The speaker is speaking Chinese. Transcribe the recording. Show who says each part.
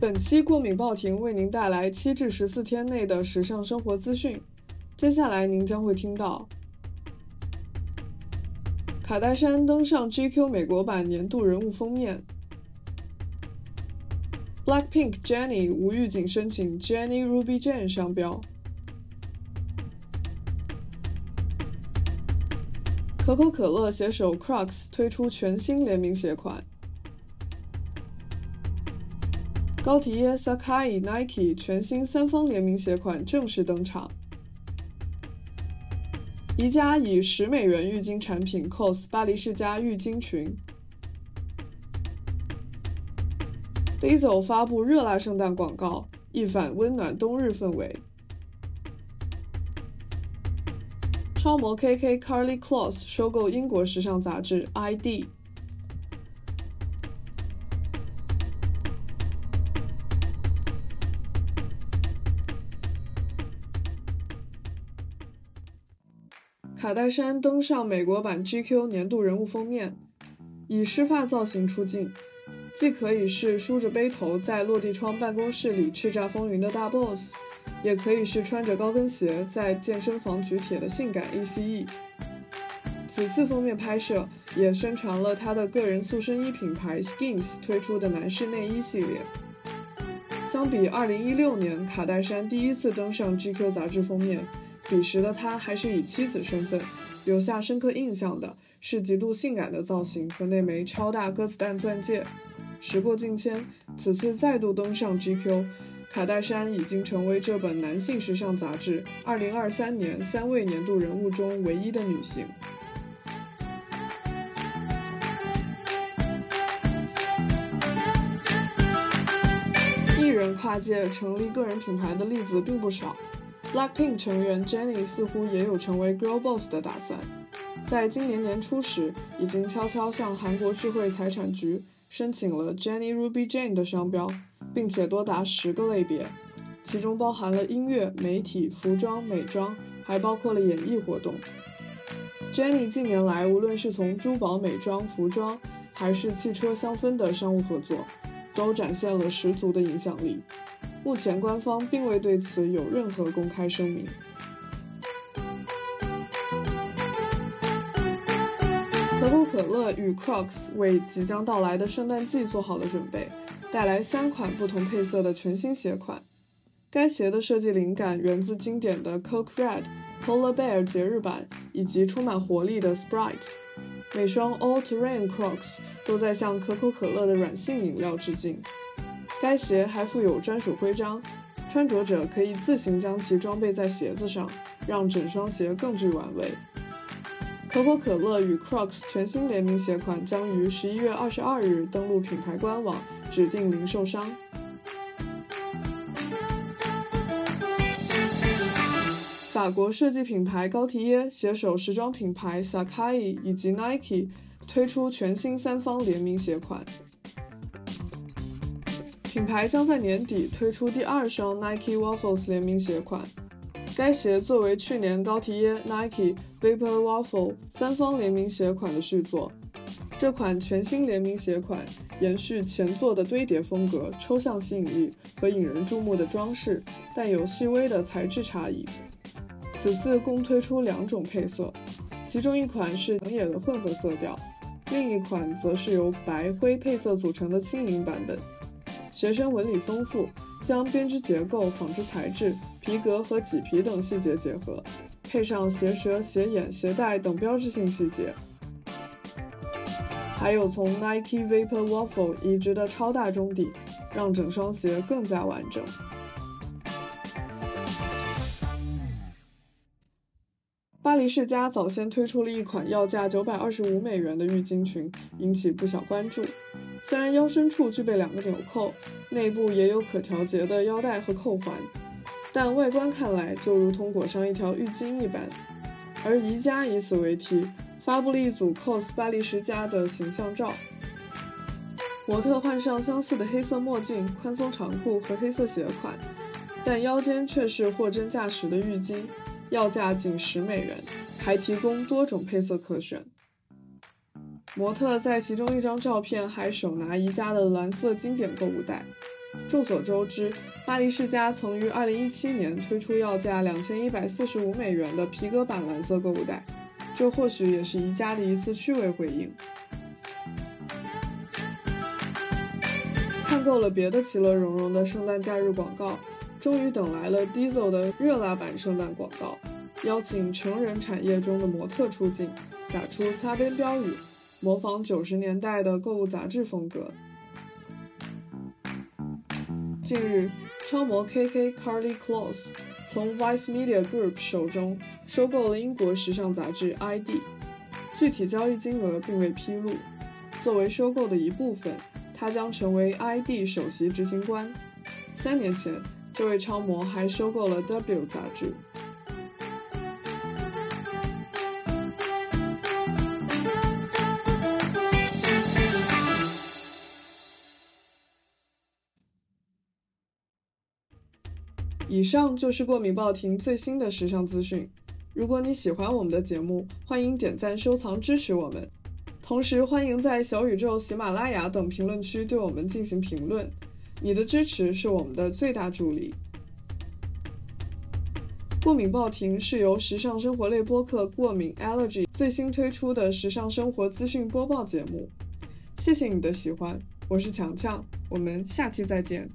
Speaker 1: 本期过敏报亭为您带来七至十四天内的时尚生活资讯。接下来您将会听到：卡戴珊登上 GQ 美国版年度人物封面；Blackpink Jennie 无预警申请 Jennie Ruby Jane 商标；可口可乐携手 Crocs 推出全新联名鞋款。高缇耶、Sakai、Nike 全新三方联名鞋款正式登场。宜家以十美元浴巾产品 cos 巴黎世家浴巾裙。Diesel 发布热辣圣诞广告，一反温暖冬日氛围。超模 KK Carly Kloss 收购英国时尚杂志 ID。卡戴珊登上美国版 GQ 年度人物封面，以湿发造型出镜，既可以是梳着背头在落地窗办公室里叱咤风云的大 boss，也可以是穿着高跟鞋在健身房举铁的性感 ACE。此次封面拍摄也宣传了他的个人塑身衣品牌 Skims 推出的男士内衣系列。相比2016年卡戴珊第一次登上 GQ 杂志封面。彼时的她还是以妻子身份，留下深刻印象的是极度性感的造型和那枚超大鸽子蛋钻戒。时过境迁，此次再度登上 GQ，卡戴珊已经成为这本男性时尚杂志2023年三位年度人物中唯一的女性。艺人跨界成立个人品牌的例子并不少。Blackpink 成员 Jennie 似乎也有成为 Girl Boss 的打算，在今年年初时，已经悄悄向韩国智慧财产局申请了 Jennie Ruby Jane 的商标，并且多达十个类别，其中包含了音乐、媒体、服装、美妆，还包括了演艺活动。Jennie 近年来，无论是从珠宝、美妆、服装，还是汽车、香氛的商务合作，都展现了十足的影响力。目前官方并未对此有任何公开声明。可口可乐与 Crocs 为即将到来的圣诞季做好了准备，带来三款不同配色的全新鞋款。该鞋的设计灵感源自经典的 Coke Red、Polar Bear 节日版以及充满活力的 Sprite。每双 All Terrain Crocs 都在向可口可乐的软性饮料致敬。该鞋还附有专属徽章，穿着者可以自行将其装备在鞋子上，让整双鞋更具玩味。可口可乐与 Crocs 全新联名鞋款将于十一月二十二日登陆品牌官网，指定零售商。法国设计品牌高缇耶携手时装品牌 Sacai 以及 Nike 推出全新三方联名鞋款。品牌将在年底推出第二双 Nike Waffles 联名鞋款。该鞋作为去年高缇耶 Nike Vapor Waffle 三方联名鞋款的续作，这款全新联名鞋款延续前作的堆叠风格、抽象吸引力和引人注目的装饰，但有细微的材质差异。此次共推出两种配色，其中一款是冷野的混合色调，另一款则是由白灰配色组成的轻盈版本。鞋身纹理丰富，将编织结构、纺织材质、皮革和麂皮等细节结合，配上鞋舌、鞋眼、鞋带等标志性细节，还有从 Nike Vapor Waffle 移植的超大中底，让整双鞋更加完整。巴黎世家早先推出了一款要价九百二十五美元的浴巾裙，引起不小关注。虽然腰身处具备两个纽扣，内部也有可调节的腰带和扣环，但外观看来就如同裹上一条浴巾一般。而宜家以此为题，发布了一组 cos 巴黎世家的形象照，模特换上相似的黑色墨镜、宽松长裤和黑色鞋款，但腰间却是货真价实的浴巾，要价仅十美元，还提供多种配色可选。模特在其中一张照片还手拿宜家的蓝色经典购物袋，众所周知，巴黎世家曾于2017年推出要价2145美元的皮革版蓝色购物袋，这或许也是宜家的一次趣味回应。看够了别的其乐融融的圣诞假日广告，终于等来了 Diesel 的热辣版圣诞广告，邀请成人产业中的模特出镜，打出擦边标语，模仿九十年代的购物杂志风格。近日，超模 KK Carly Close 从 Vice Media Group 手中收购了英国时尚杂志 ID，具体交易金额并未披露。作为收购的一部分。他将成为 ID 首席执行官。三年前，这位超模还收购了 W 杂志。以上就是过敏报亭最新的时尚资讯。如果你喜欢我们的节目，欢迎点赞、收藏、支持我们。同时，欢迎在小宇宙、喜马拉雅等评论区对我们进行评论，你的支持是我们的最大助力。过敏报亭是由时尚生活类播客过敏 Allergy 最新推出的时尚生活资讯播报节目。谢谢你的喜欢，我是强强，我们下期再见。